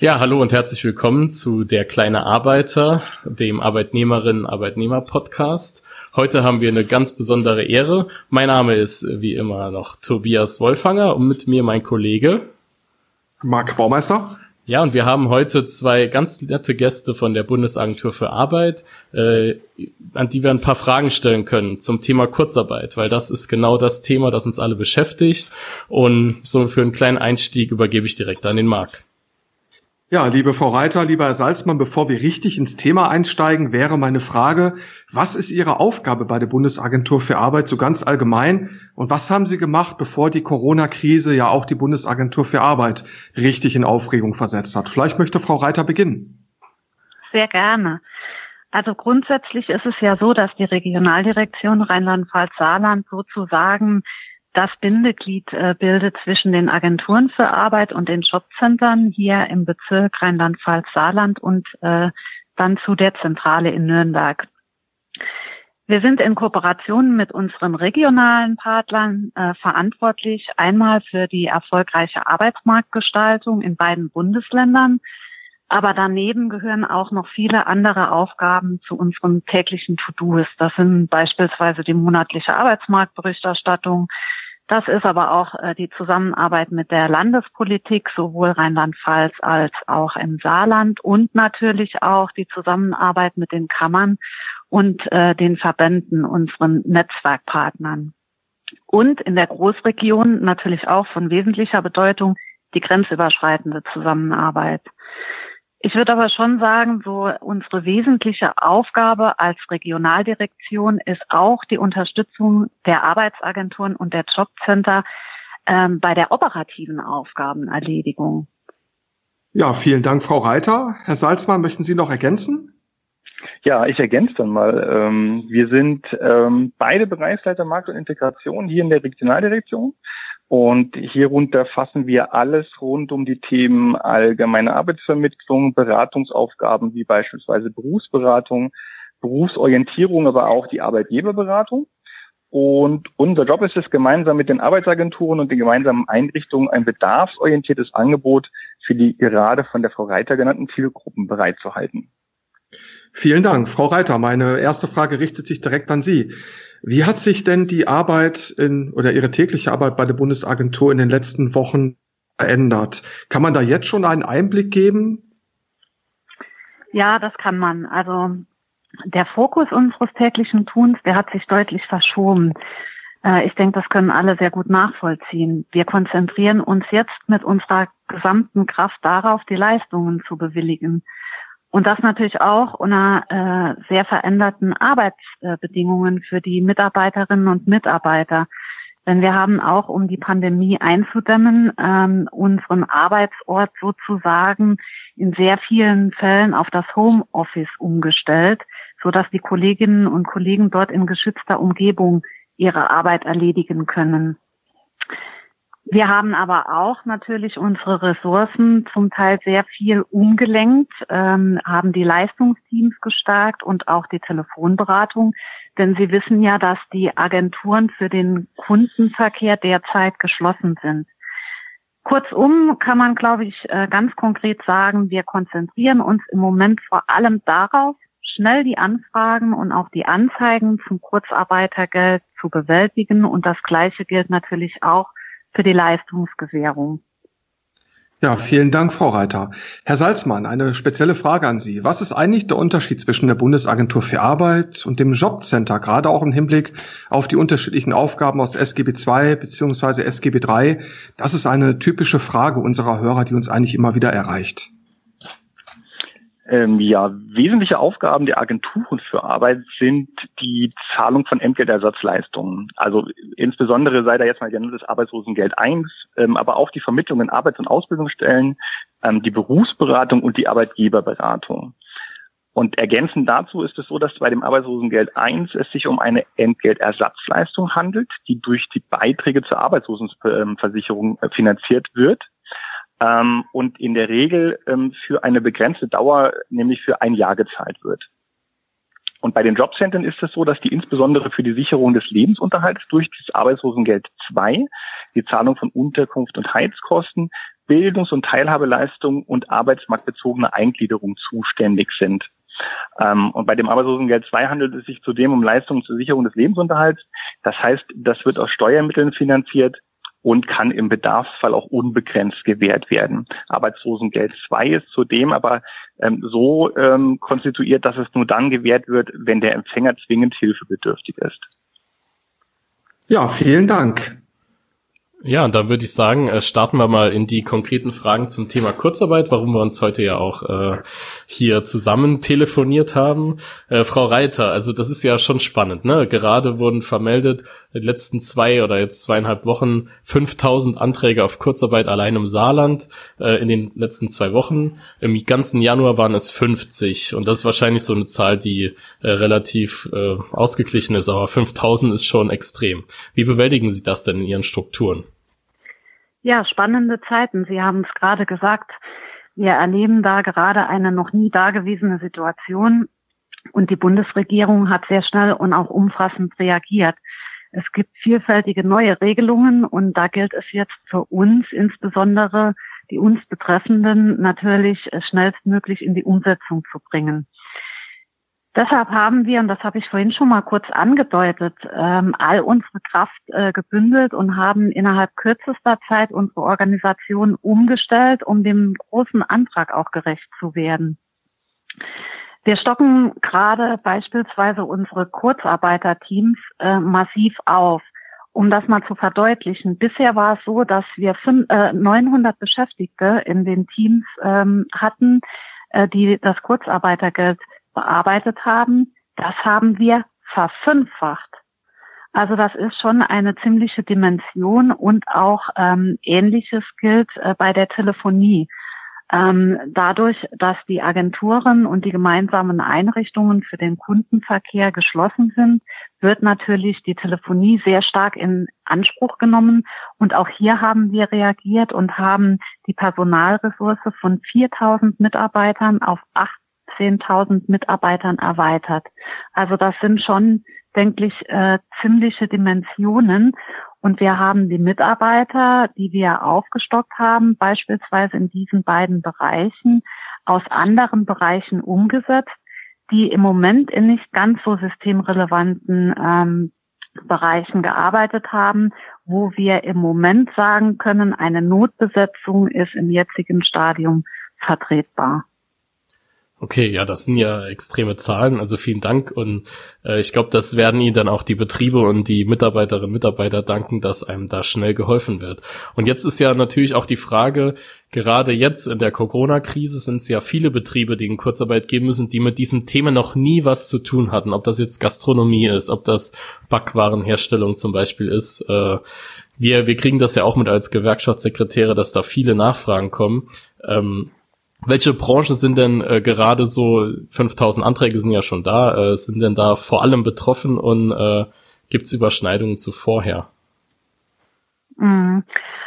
Ja, hallo und herzlich willkommen zu Der kleine Arbeiter, dem Arbeitnehmerinnen-Arbeitnehmer-Podcast. Heute haben wir eine ganz besondere Ehre. Mein Name ist wie immer noch Tobias Wolfanger und mit mir mein Kollege Marc Baumeister. Ja, und wir haben heute zwei ganz nette Gäste von der Bundesagentur für Arbeit, äh, an die wir ein paar Fragen stellen können zum Thema Kurzarbeit, weil das ist genau das Thema, das uns alle beschäftigt. Und so für einen kleinen Einstieg übergebe ich direkt an den Marc. Ja, liebe Frau Reiter, lieber Herr Salzmann, bevor wir richtig ins Thema einsteigen, wäre meine Frage, was ist Ihre Aufgabe bei der Bundesagentur für Arbeit so ganz allgemein und was haben Sie gemacht, bevor die Corona-Krise ja auch die Bundesagentur für Arbeit richtig in Aufregung versetzt hat? Vielleicht möchte Frau Reiter beginnen. Sehr gerne. Also grundsätzlich ist es ja so, dass die Regionaldirektion Rheinland-Pfalz-Saarland sozusagen das Bindeglied äh, bildet zwischen den Agenturen für Arbeit und den Jobcentern hier im Bezirk Rheinland-Pfalz-Saarland und äh, dann zu der Zentrale in Nürnberg. Wir sind in Kooperation mit unseren regionalen Partnern äh, verantwortlich, einmal für die erfolgreiche Arbeitsmarktgestaltung in beiden Bundesländern, aber daneben gehören auch noch viele andere Aufgaben zu unserem täglichen To-Dos. Das sind beispielsweise die monatliche Arbeitsmarktberichterstattung, das ist aber auch äh, die Zusammenarbeit mit der Landespolitik, sowohl Rheinland-Pfalz als auch im Saarland und natürlich auch die Zusammenarbeit mit den Kammern und äh, den Verbänden, unseren Netzwerkpartnern. Und in der Großregion natürlich auch von wesentlicher Bedeutung die grenzüberschreitende Zusammenarbeit. Ich würde aber schon sagen, so unsere wesentliche Aufgabe als Regionaldirektion ist auch die Unterstützung der Arbeitsagenturen und der Jobcenter ähm, bei der operativen Aufgabenerledigung. Ja, vielen Dank, Frau Reiter. Herr Salzmann, möchten Sie noch ergänzen? Ja, ich ergänze dann mal. Ähm, wir sind ähm, beide Bereichsleiter Markt und Integration hier in der Regionaldirektion. Und hierunter fassen wir alles rund um die Themen allgemeine Arbeitsvermittlung, Beratungsaufgaben wie beispielsweise Berufsberatung, Berufsorientierung, aber auch die Arbeitgeberberatung. Und unser Job ist es, gemeinsam mit den Arbeitsagenturen und den gemeinsamen Einrichtungen ein bedarfsorientiertes Angebot für die gerade von der Frau Reiter genannten Zielgruppen bereitzuhalten. Vielen Dank, Frau Reiter. Meine erste Frage richtet sich direkt an Sie. Wie hat sich denn die Arbeit in, oder Ihre tägliche Arbeit bei der Bundesagentur in den letzten Wochen verändert? Kann man da jetzt schon einen Einblick geben? Ja, das kann man. Also der Fokus unseres täglichen Tuns, der hat sich deutlich verschoben. Äh, ich denke, das können alle sehr gut nachvollziehen. Wir konzentrieren uns jetzt mit unserer gesamten Kraft darauf, die Leistungen zu bewilligen. Und das natürlich auch unter äh, sehr veränderten Arbeitsbedingungen für die Mitarbeiterinnen und Mitarbeiter. Denn wir haben auch, um die Pandemie einzudämmen, ähm, unseren Arbeitsort sozusagen in sehr vielen Fällen auf das Homeoffice umgestellt, so dass die Kolleginnen und Kollegen dort in geschützter Umgebung ihre Arbeit erledigen können. Wir haben aber auch natürlich unsere Ressourcen zum Teil sehr viel umgelenkt, ähm, haben die Leistungsteams gestärkt und auch die Telefonberatung. Denn Sie wissen ja, dass die Agenturen für den Kundenverkehr derzeit geschlossen sind. Kurzum kann man, glaube ich, äh, ganz konkret sagen, wir konzentrieren uns im Moment vor allem darauf, schnell die Anfragen und auch die Anzeigen zum Kurzarbeitergeld zu bewältigen. Und das Gleiche gilt natürlich auch für die Leistungsgewährung. Ja, vielen Dank, Frau Reiter. Herr Salzmann, eine spezielle Frage an Sie. Was ist eigentlich der Unterschied zwischen der Bundesagentur für Arbeit und dem Jobcenter, gerade auch im Hinblick auf die unterschiedlichen Aufgaben aus SGB II bzw. SGB III? Das ist eine typische Frage unserer Hörer, die uns eigentlich immer wieder erreicht. Ähm, ja, wesentliche Aufgaben der Agenturen für Arbeit sind die Zahlung von Entgeltersatzleistungen. Also insbesondere sei da jetzt mal genannt das Arbeitslosengeld 1, ähm, aber auch die Vermittlung in Arbeits- und Ausbildungsstellen, ähm, die Berufsberatung und die Arbeitgeberberatung. Und ergänzend dazu ist es so, dass bei dem Arbeitslosengeld 1 es sich um eine Entgeltersatzleistung handelt, die durch die Beiträge zur Arbeitslosenversicherung äh, finanziert wird ähm, und in der Regel ähm, für eine begrenzte Dauer, nämlich für ein Jahr gezahlt wird. Und bei den Jobcentern ist es so, dass die insbesondere für die Sicherung des Lebensunterhalts durch das Arbeitslosengeld 2, die Zahlung von Unterkunft und Heizkosten, Bildungs- und Teilhabeleistung und arbeitsmarktbezogene Eingliederung zuständig sind. Ähm, und bei dem Arbeitslosengeld 2 handelt es sich zudem um Leistungen zur Sicherung des Lebensunterhalts. Das heißt, das wird aus Steuermitteln finanziert und kann im Bedarfsfall auch unbegrenzt gewährt werden. Arbeitslosengeld 2 ist zudem aber ähm, so ähm, konstituiert, dass es nur dann gewährt wird, wenn der Empfänger zwingend hilfebedürftig ist. Ja, vielen Dank. Ja, und dann würde ich sagen, äh, starten wir mal in die konkreten Fragen zum Thema Kurzarbeit, warum wir uns heute ja auch äh, hier zusammen telefoniert haben. Äh, Frau Reiter, also das ist ja schon spannend, ne? Gerade wurden vermeldet, in den letzten zwei oder jetzt zweieinhalb Wochen 5000 Anträge auf Kurzarbeit allein im Saarland äh, in den letzten zwei Wochen. Im ganzen Januar waren es 50 und das ist wahrscheinlich so eine Zahl, die äh, relativ äh, ausgeglichen ist, aber 5000 ist schon extrem. Wie bewältigen Sie das denn in Ihren Strukturen? Ja, spannende Zeiten. Sie haben es gerade gesagt. Wir erleben da gerade eine noch nie dagewesene Situation und die Bundesregierung hat sehr schnell und auch umfassend reagiert. Es gibt vielfältige neue Regelungen und da gilt es jetzt für uns insbesondere die uns Betreffenden natürlich schnellstmöglich in die Umsetzung zu bringen. Deshalb haben wir, und das habe ich vorhin schon mal kurz angedeutet, ähm, all unsere Kraft äh, gebündelt und haben innerhalb kürzester Zeit unsere Organisation umgestellt, um dem großen Antrag auch gerecht zu werden. Wir stocken gerade beispielsweise unsere Kurzarbeiterteams äh, massiv auf. Um das mal zu verdeutlichen, bisher war es so, dass wir fünf, äh, 900 Beschäftigte in den Teams ähm, hatten, äh, die das Kurzarbeitergeld bearbeitet haben, das haben wir verfünffacht. Also das ist schon eine ziemliche Dimension und auch ähm, ähnliches gilt äh, bei der Telefonie. Ähm, dadurch, dass die Agenturen und die gemeinsamen Einrichtungen für den Kundenverkehr geschlossen sind, wird natürlich die Telefonie sehr stark in Anspruch genommen. Und auch hier haben wir reagiert und haben die Personalressource von 4000 Mitarbeitern auf 10.000 Mitarbeitern erweitert. Also das sind schon, denke ich, äh, ziemliche Dimensionen. Und wir haben die Mitarbeiter, die wir aufgestockt haben, beispielsweise in diesen beiden Bereichen, aus anderen Bereichen umgesetzt, die im Moment in nicht ganz so systemrelevanten ähm, Bereichen gearbeitet haben, wo wir im Moment sagen können, eine Notbesetzung ist im jetzigen Stadium vertretbar. Okay, ja, das sind ja extreme Zahlen, also vielen Dank und äh, ich glaube, das werden Ihnen dann auch die Betriebe und die Mitarbeiterinnen und Mitarbeiter danken, dass einem da schnell geholfen wird. Und jetzt ist ja natürlich auch die Frage, gerade jetzt in der Corona-Krise sind es ja viele Betriebe, die in Kurzarbeit gehen müssen, die mit diesem Thema noch nie was zu tun hatten, ob das jetzt Gastronomie ist, ob das Backwarenherstellung zum Beispiel ist. Äh, wir, wir kriegen das ja auch mit als Gewerkschaftssekretäre, dass da viele Nachfragen kommen. Ähm, welche Branchen sind denn äh, gerade so, 5000 Anträge sind ja schon da, äh, sind denn da vor allem betroffen und äh, gibt es Überschneidungen zu vorher? Mhm.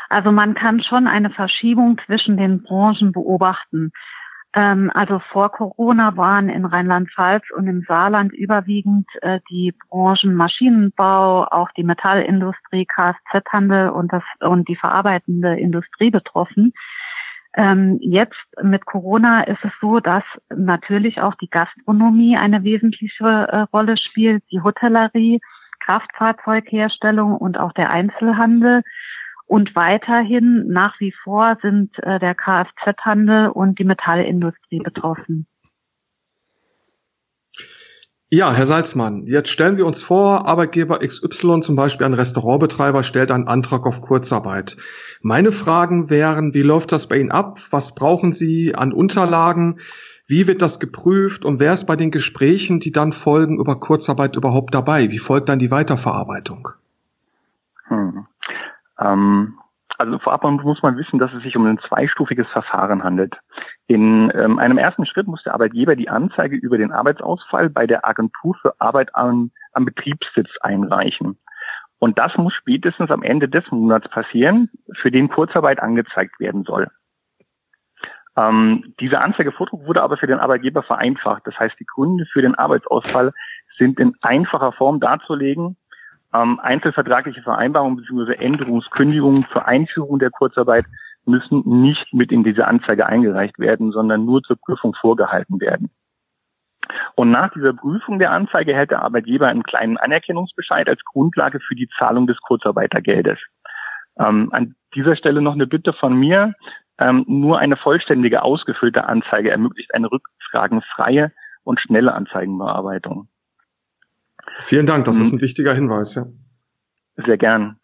Also man kann schon eine Verschiebung zwischen den Branchen beobachten. Ähm, also vor Corona waren in Rheinland-Pfalz und im Saarland überwiegend äh, die Branchen Maschinenbau, auch die Metallindustrie, Kfz-Handel und, das, und die verarbeitende Industrie betroffen. Ähm, jetzt mit Corona ist es so, dass natürlich auch die Gastronomie eine wesentliche äh, Rolle spielt, die Hotellerie, Kraftfahrzeugherstellung und auch der Einzelhandel. Und weiterhin nach wie vor sind äh, der Kfz-Handel und die Metallindustrie betroffen. Ja, Herr Salzmann, jetzt stellen wir uns vor, Arbeitgeber XY, zum Beispiel ein Restaurantbetreiber, stellt einen Antrag auf Kurzarbeit. Meine Fragen wären, wie läuft das bei Ihnen ab? Was brauchen Sie an Unterlagen? Wie wird das geprüft? Und wer ist bei den Gesprächen, die dann folgen, über Kurzarbeit überhaupt dabei? Wie folgt dann die Weiterverarbeitung? Hm. Ähm, also vorab muss man wissen, dass es sich um ein zweistufiges Verfahren handelt. In ähm, einem ersten Schritt muss der Arbeitgeber die Anzeige über den Arbeitsausfall bei der Agentur für Arbeit am, am Betriebssitz einreichen. Und das muss spätestens am Ende des Monats passieren, für den Kurzarbeit angezeigt werden soll. Ähm, diese Anzeigevordruck wurde aber für den Arbeitgeber vereinfacht. Das heißt, die Gründe für den Arbeitsausfall sind in einfacher Form darzulegen ähm, einzelvertragliche Vereinbarungen bzw. Änderungskündigungen zur Einführung der Kurzarbeit müssen nicht mit in diese Anzeige eingereicht werden, sondern nur zur Prüfung vorgehalten werden. Und nach dieser Prüfung der Anzeige hält der Arbeitgeber einen kleinen Anerkennungsbescheid als Grundlage für die Zahlung des Kurzarbeitergeldes. Ähm, an dieser Stelle noch eine Bitte von mir. Ähm, nur eine vollständige ausgefüllte Anzeige ermöglicht eine rückfragenfreie und schnelle Anzeigenbearbeitung. Vielen Dank, das ist mhm. ein wichtiger Hinweis, ja. Sehr gern.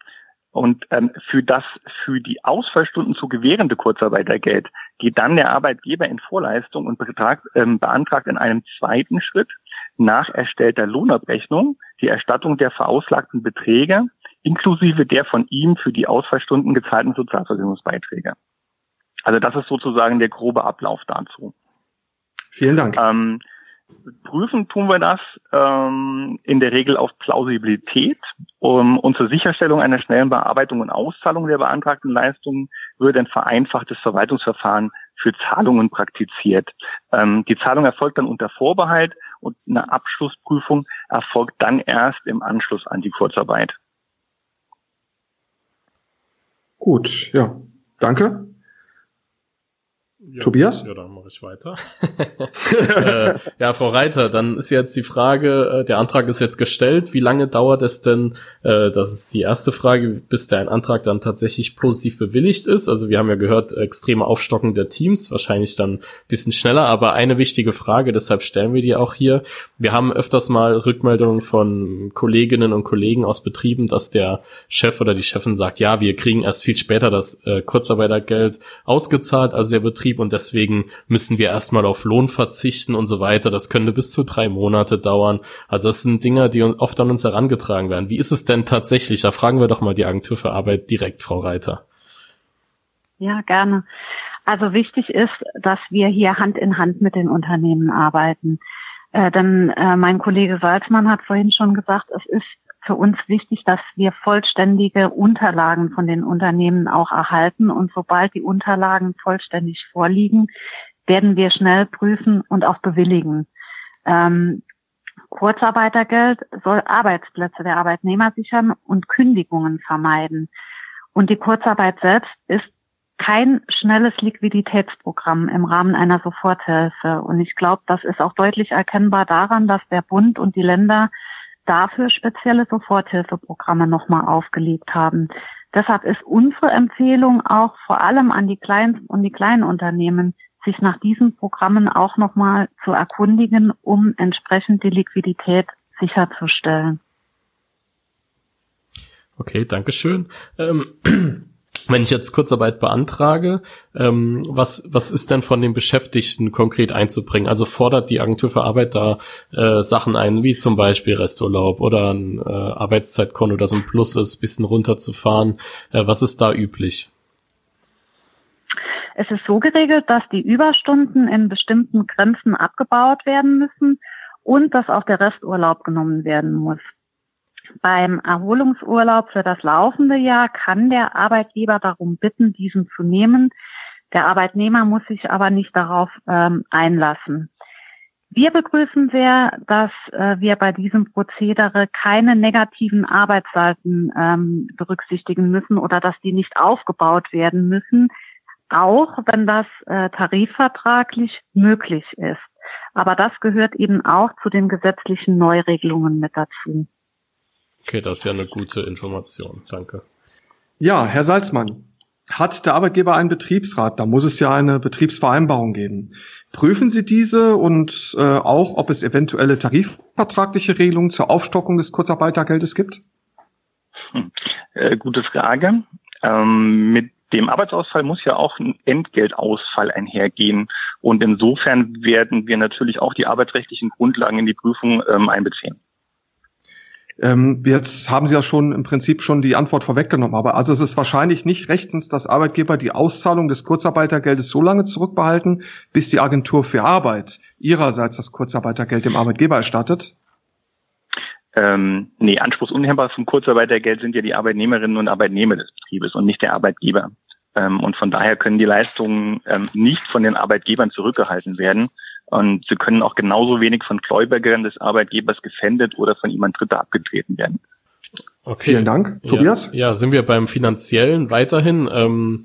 Und ähm, für das für die Ausfallstunden zu gewährende Kurzarbeitergeld geht dann der Arbeitgeber in Vorleistung und betragt, ähm, beantragt in einem zweiten Schritt nach erstellter Lohnabrechnung die Erstattung der verauslagten Beträge inklusive der von ihm für die Ausfallstunden gezahlten Sozialversicherungsbeiträge. Also das ist sozusagen der grobe Ablauf dazu. Vielen Dank. Ähm, Prüfen tun wir das ähm, in der Regel auf Plausibilität. Um, und zur Sicherstellung einer schnellen Bearbeitung und Auszahlung der beantragten Leistungen wird ein vereinfachtes Verwaltungsverfahren für Zahlungen praktiziert. Ähm, die Zahlung erfolgt dann unter Vorbehalt und eine Abschlussprüfung erfolgt dann erst im Anschluss an die Kurzarbeit. Gut, ja, danke. Ja, Tobias? Ja, dann mache ich weiter. äh, ja, Frau Reiter, dann ist jetzt die Frage, äh, der Antrag ist jetzt gestellt. Wie lange dauert es denn, äh, das ist die erste Frage, bis der ein Antrag dann tatsächlich positiv bewilligt ist? Also wir haben ja gehört, extreme Aufstocken der Teams, wahrscheinlich dann bisschen schneller, aber eine wichtige Frage, deshalb stellen wir die auch hier. Wir haben öfters mal Rückmeldungen von Kolleginnen und Kollegen aus Betrieben, dass der Chef oder die Chefin sagt, ja, wir kriegen erst viel später das äh, Kurzarbeitergeld ausgezahlt, also der Betrieb Betrieb und deswegen müssen wir erstmal auf Lohn verzichten und so weiter. Das könnte bis zu drei Monate dauern. Also das sind Dinge, die oft an uns herangetragen werden. Wie ist es denn tatsächlich? Da fragen wir doch mal die Agentur für Arbeit direkt, Frau Reiter. Ja, gerne. Also wichtig ist, dass wir hier Hand in Hand mit den Unternehmen arbeiten. Äh, denn äh, mein Kollege Salzmann hat vorhin schon gesagt, es ist für uns wichtig, dass wir vollständige Unterlagen von den Unternehmen auch erhalten. Und sobald die Unterlagen vollständig vorliegen, werden wir schnell prüfen und auch bewilligen. Ähm, Kurzarbeitergeld soll Arbeitsplätze der Arbeitnehmer sichern und Kündigungen vermeiden. Und die Kurzarbeit selbst ist kein schnelles Liquiditätsprogramm im Rahmen einer Soforthilfe. Und ich glaube, das ist auch deutlich erkennbar daran, dass der Bund und die Länder dafür spezielle Soforthilfeprogramme nochmal aufgelegt haben. Deshalb ist unsere Empfehlung auch vor allem an die kleinen und die kleinen Unternehmen, sich nach diesen Programmen auch nochmal zu erkundigen, um entsprechend die Liquidität sicherzustellen. Okay, Dankeschön. Ähm, wenn ich jetzt Kurzarbeit beantrage, ähm, was, was ist denn von den Beschäftigten konkret einzubringen? Also fordert die Agentur für Arbeit da äh, Sachen ein, wie zum Beispiel Resturlaub oder ein äh, Arbeitszeitkonto, das ein Plus ist, bisschen runterzufahren. Äh, was ist da üblich? Es ist so geregelt, dass die Überstunden in bestimmten Grenzen abgebaut werden müssen und dass auch der Resturlaub genommen werden muss. Beim Erholungsurlaub für das laufende Jahr kann der Arbeitgeber darum bitten, diesen zu nehmen. Der Arbeitnehmer muss sich aber nicht darauf ähm, einlassen. Wir begrüßen sehr, dass äh, wir bei diesem Prozedere keine negativen Arbeitsseiten ähm, berücksichtigen müssen oder dass die nicht aufgebaut werden müssen, auch wenn das äh, tarifvertraglich möglich ist. Aber das gehört eben auch zu den gesetzlichen Neuregelungen mit dazu. Okay, das ist ja eine gute Information. Danke. Ja, Herr Salzmann, hat der Arbeitgeber einen Betriebsrat? Da muss es ja eine Betriebsvereinbarung geben. Prüfen Sie diese und äh, auch, ob es eventuelle tarifvertragliche Regelungen zur Aufstockung des Kurzarbeitergeldes gibt? Hm. Äh, gute Frage. Ähm, mit dem Arbeitsausfall muss ja auch ein Entgeltausfall einhergehen. Und insofern werden wir natürlich auch die arbeitsrechtlichen Grundlagen in die Prüfung ähm, einbeziehen. Ähm, jetzt haben Sie ja schon im Prinzip schon die Antwort vorweggenommen, aber also es ist wahrscheinlich nicht rechtens, dass Arbeitgeber die Auszahlung des Kurzarbeitergeldes so lange zurückbehalten, bis die Agentur für Arbeit ihrerseits das Kurzarbeitergeld dem Arbeitgeber erstattet? Ähm, nee, anspruchsunhebbar vom Kurzarbeitergeld sind ja die Arbeitnehmerinnen und Arbeitnehmer des Betriebes und nicht der Arbeitgeber. Ähm, und von daher können die Leistungen ähm, nicht von den Arbeitgebern zurückgehalten werden. Und sie können auch genauso wenig von Gläubigern des Arbeitgebers gefändet oder von jemand Dritter abgetreten werden. Okay. Vielen Dank. Tobias? Ja, ja, sind wir beim Finanziellen weiterhin. Ähm,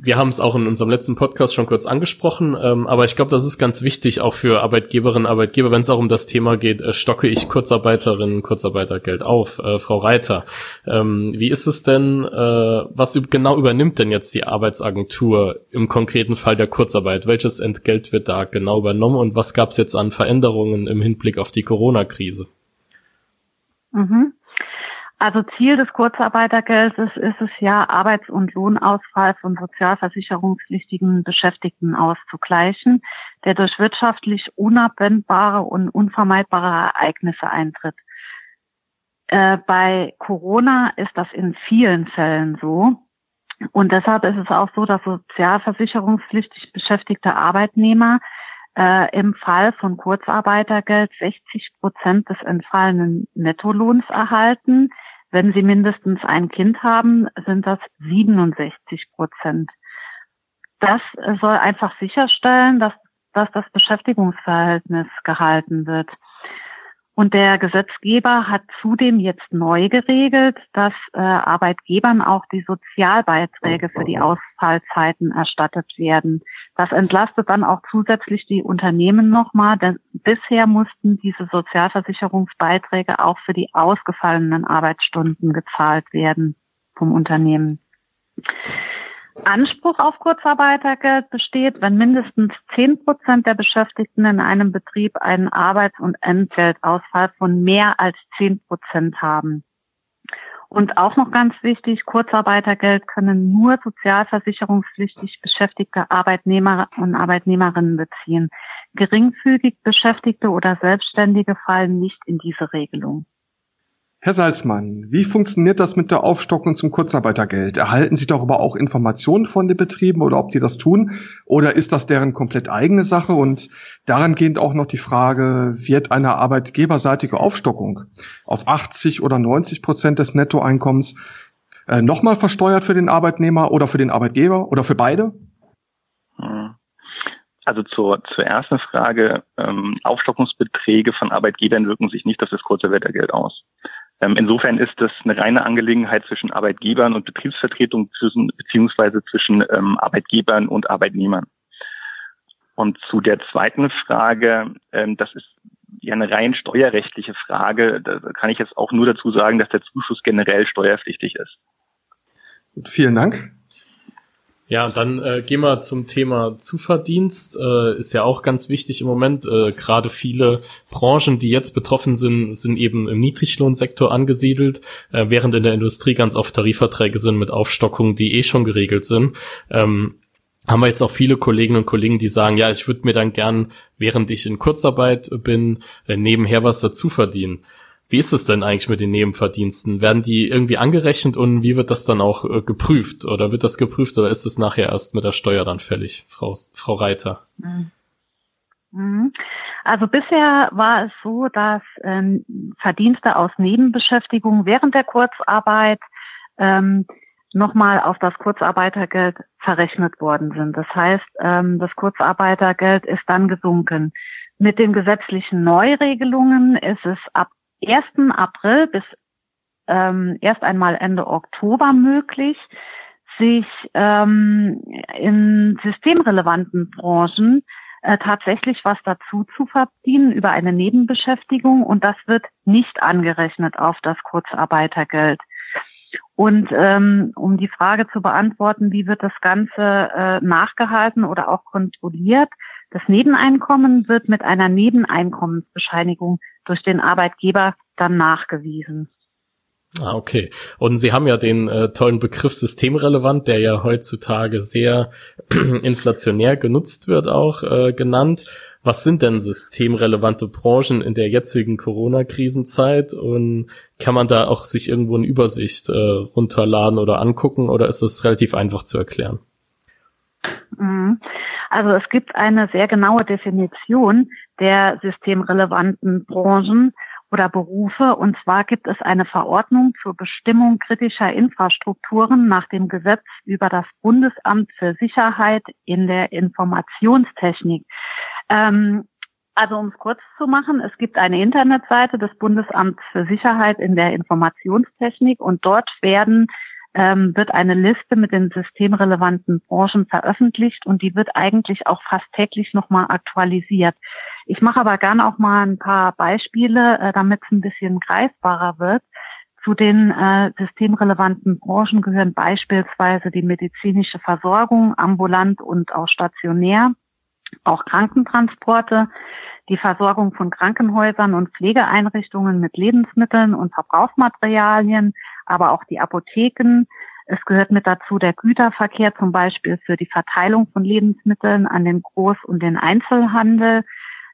wir haben es auch in unserem letzten Podcast schon kurz angesprochen, ähm, aber ich glaube, das ist ganz wichtig auch für Arbeitgeberinnen und Arbeitgeber, wenn es auch um das Thema geht, äh, stocke ich Kurzarbeiterinnen, Kurzarbeitergeld auf. Äh, Frau Reiter, ähm, wie ist es denn, äh, was genau übernimmt denn jetzt die Arbeitsagentur im konkreten Fall der Kurzarbeit? Welches Entgelt wird da genau übernommen und was gab es jetzt an Veränderungen im Hinblick auf die Corona-Krise? Mhm. Also Ziel des Kurzarbeitergeldes ist es ja, Arbeits- und Lohnausfall von sozialversicherungspflichtigen Beschäftigten auszugleichen, der durch wirtschaftlich unabwendbare und unvermeidbare Ereignisse eintritt. Äh, bei Corona ist das in vielen Fällen so. Und deshalb ist es auch so, dass sozialversicherungspflichtig beschäftigte Arbeitnehmer äh, im Fall von Kurzarbeitergeld 60 Prozent des entfallenen Nettolohns erhalten. Wenn Sie mindestens ein Kind haben, sind das 67 Prozent. Das soll einfach sicherstellen, dass, dass das Beschäftigungsverhältnis gehalten wird. Und der Gesetzgeber hat zudem jetzt neu geregelt, dass äh, Arbeitgebern auch die Sozialbeiträge für die Ausfallzeiten erstattet werden. Das entlastet dann auch zusätzlich die Unternehmen nochmal, denn bisher mussten diese Sozialversicherungsbeiträge auch für die ausgefallenen Arbeitsstunden gezahlt werden vom Unternehmen. Anspruch auf Kurzarbeitergeld besteht, wenn mindestens zehn Prozent der Beschäftigten in einem Betrieb einen Arbeits- und Entgeltausfall von mehr als zehn Prozent haben. Und auch noch ganz wichtig, Kurzarbeitergeld können nur sozialversicherungspflichtig beschäftigte Arbeitnehmer und Arbeitnehmerinnen beziehen. Geringfügig Beschäftigte oder Selbstständige fallen nicht in diese Regelung. Herr Salzmann, wie funktioniert das mit der Aufstockung zum Kurzarbeitergeld? Erhalten Sie darüber auch Informationen von den Betrieben oder ob die das tun? Oder ist das deren komplett eigene Sache? Und daran gehend auch noch die Frage, wird eine arbeitgeberseitige Aufstockung auf 80 oder 90 Prozent des Nettoeinkommens äh, nochmal versteuert für den Arbeitnehmer oder für den Arbeitgeber oder für beide? Hm. Also zur, zur ersten Frage, ähm, Aufstockungsbeträge von Arbeitgebern wirken sich nicht auf das Kurzarbeitergeld aus. Ähm, insofern ist das eine reine Angelegenheit zwischen Arbeitgebern und Betriebsvertretung beziehungsweise zwischen ähm, Arbeitgebern und Arbeitnehmern. Und zu der zweiten Frage, ähm, das ist ja eine rein steuerrechtliche Frage. Da kann ich jetzt auch nur dazu sagen, dass der Zuschuss generell steuerpflichtig ist. Vielen Dank. Ja, und dann äh, gehen wir zum Thema Zuverdienst. Äh, ist ja auch ganz wichtig im Moment. Äh, Gerade viele Branchen, die jetzt betroffen sind, sind eben im Niedriglohnsektor angesiedelt, äh, während in der Industrie ganz oft Tarifverträge sind mit Aufstockungen, die eh schon geregelt sind. Ähm, haben wir jetzt auch viele Kolleginnen und Kollegen, die sagen, ja, ich würde mir dann gern, während ich in Kurzarbeit bin, äh, nebenher was dazu verdienen. Wie ist es denn eigentlich mit den Nebenverdiensten? Werden die irgendwie angerechnet und wie wird das dann auch äh, geprüft? Oder wird das geprüft oder ist es nachher erst mit der Steuer dann fällig, Frau, Frau Reiter? Mhm. Mhm. Also bisher war es so, dass ähm, Verdienste aus Nebenbeschäftigung während der Kurzarbeit ähm, nochmal auf das Kurzarbeitergeld verrechnet worden sind. Das heißt, ähm, das Kurzarbeitergeld ist dann gesunken. Mit den gesetzlichen Neuregelungen ist es ab 1. April bis ähm, erst einmal Ende Oktober möglich, sich ähm, in systemrelevanten Branchen äh, tatsächlich was dazu zu verdienen über eine Nebenbeschäftigung und das wird nicht angerechnet auf das Kurzarbeitergeld. Und ähm, um die Frage zu beantworten, wie wird das Ganze äh, nachgehalten oder auch kontrolliert, das Nebeneinkommen wird mit einer Nebeneinkommensbescheinigung durch den Arbeitgeber dann nachgewiesen. Ah, okay. Und Sie haben ja den äh, tollen Begriff systemrelevant, der ja heutzutage sehr inflationär genutzt wird, auch äh, genannt. Was sind denn systemrelevante Branchen in der jetzigen Corona-Krisenzeit? Und kann man da auch sich irgendwo eine Übersicht äh, runterladen oder angucken oder ist es relativ einfach zu erklären? Mhm. Also es gibt eine sehr genaue Definition der systemrelevanten Branchen oder Berufe. Und zwar gibt es eine Verordnung zur Bestimmung kritischer Infrastrukturen nach dem Gesetz über das Bundesamt für Sicherheit in der Informationstechnik. Ähm, also um es kurz zu machen, es gibt eine Internetseite des Bundesamts für Sicherheit in der Informationstechnik und dort werden ähm, wird eine Liste mit den systemrelevanten Branchen veröffentlicht und die wird eigentlich auch fast täglich nochmal aktualisiert. Ich mache aber gerne auch mal ein paar Beispiele, äh, damit es ein bisschen greifbarer wird. Zu den äh, systemrelevanten Branchen gehören beispielsweise die medizinische Versorgung, ambulant und auch stationär, auch Krankentransporte, die Versorgung von Krankenhäusern und Pflegeeinrichtungen mit Lebensmitteln und Verbrauchsmaterialien, aber auch die Apotheken. Es gehört mit dazu der Güterverkehr, zum Beispiel für die Verteilung von Lebensmitteln an den Groß- und den Einzelhandel,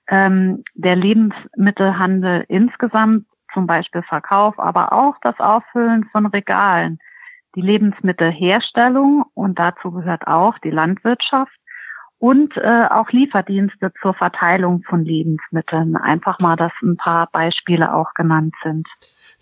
ähm, der Lebensmittelhandel insgesamt, zum Beispiel Verkauf, aber auch das Auffüllen von Regalen, die Lebensmittelherstellung und dazu gehört auch die Landwirtschaft und äh, auch Lieferdienste zur Verteilung von Lebensmitteln. Einfach mal, dass ein paar Beispiele auch genannt sind.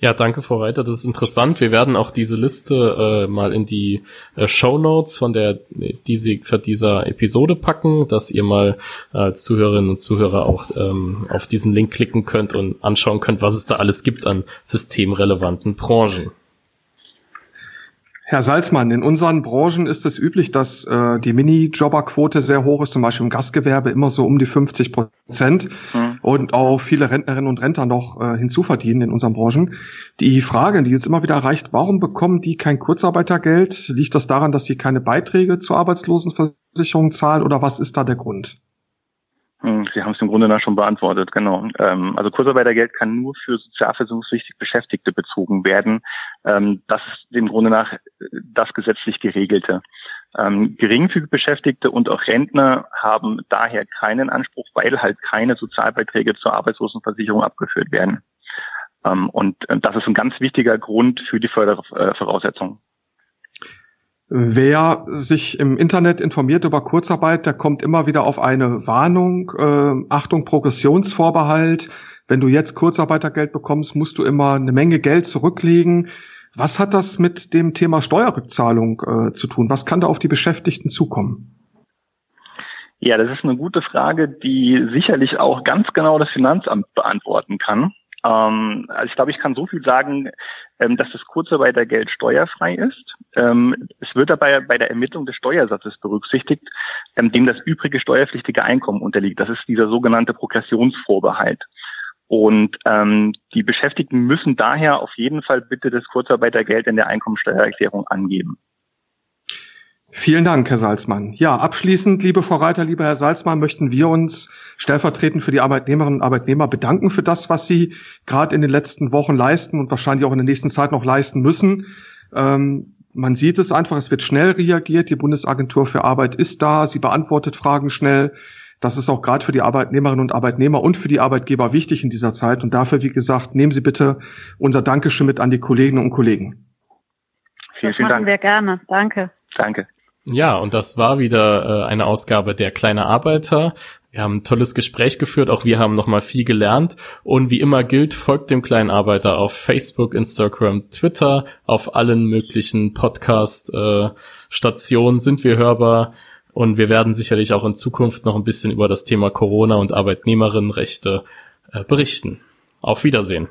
Ja, danke, Frau Reiter. Das ist interessant. Wir werden auch diese Liste äh, mal in die äh, Show Notes von der die Sie für dieser Episode packen, dass ihr mal als Zuhörerinnen und Zuhörer auch ähm, auf diesen Link klicken könnt und anschauen könnt, was es da alles gibt an systemrelevanten Branchen. Herr Salzmann, in unseren Branchen ist es üblich, dass äh, die Minijobberquote sehr hoch ist, zum Beispiel im Gastgewerbe immer so um die 50 Prozent mhm. und auch viele Rentnerinnen und Rentner noch äh, hinzuverdienen in unseren Branchen. Die Frage, die jetzt immer wieder erreicht, warum bekommen die kein Kurzarbeitergeld? Liegt das daran, dass sie keine Beiträge zur Arbeitslosenversicherung zahlen oder was ist da der Grund? Hm, sie haben es im Grunde nach schon beantwortet, genau. Ähm, also Kurzarbeitergeld kann nur für sozialversicherungspflichtig Beschäftigte bezogen werden. Ähm, das ist im Grunde nach äh, das gesetzlich geregelte. Ähm, geringfügig Beschäftigte und auch Rentner haben daher keinen Anspruch, weil halt keine Sozialbeiträge zur Arbeitslosenversicherung abgeführt werden. und äh, das ist ein ganz wichtiger Grund für die Fördervoraussetzungen. Wer sich im Internet informiert über Kurzarbeit, der kommt immer wieder auf eine Warnung. Äh, Achtung, Progressionsvorbehalt. Wenn du jetzt Kurzarbeitergeld bekommst, musst du immer eine Menge Geld zurücklegen. Was hat das mit dem Thema Steuerrückzahlung äh, zu tun? Was kann da auf die Beschäftigten zukommen? Ja, das ist eine gute Frage, die sicherlich auch ganz genau das Finanzamt beantworten kann. Ähm, also ich glaube, ich kann so viel sagen, ähm, dass das Kurzarbeitergeld steuerfrei ist. Ähm, es wird dabei bei der Ermittlung des Steuersatzes berücksichtigt, ähm, dem das übrige steuerpflichtige Einkommen unterliegt. Das ist dieser sogenannte Progressionsvorbehalt. Und ähm, die Beschäftigten müssen daher auf jeden Fall bitte das Kurzarbeitergeld in der Einkommensteuererklärung angeben. Vielen Dank, Herr Salzmann. Ja, abschließend, liebe Frau Reiter, lieber Herr Salzmann, möchten wir uns stellvertretend für die Arbeitnehmerinnen und Arbeitnehmer bedanken für das, was Sie gerade in den letzten Wochen leisten und wahrscheinlich auch in der nächsten Zeit noch leisten müssen. Ähm, man sieht es einfach, es wird schnell reagiert. Die Bundesagentur für Arbeit ist da, sie beantwortet Fragen schnell. Das ist auch gerade für die Arbeitnehmerinnen und Arbeitnehmer und für die Arbeitgeber wichtig in dieser Zeit. Und dafür, wie gesagt, nehmen Sie bitte unser Dankeschön mit an die Kolleginnen und Kollegen. Vielen, vielen Dank. wir gerne. Danke. Danke. Ja, und das war wieder äh, eine Ausgabe der kleine Arbeiter. Wir haben ein tolles Gespräch geführt, auch wir haben nochmal viel gelernt. Und wie immer gilt, folgt dem kleinen Arbeiter auf Facebook, Instagram, Twitter, auf allen möglichen Podcast-Stationen sind wir hörbar. Und wir werden sicherlich auch in Zukunft noch ein bisschen über das Thema Corona und Arbeitnehmerinnenrechte äh, berichten. Auf Wiedersehen.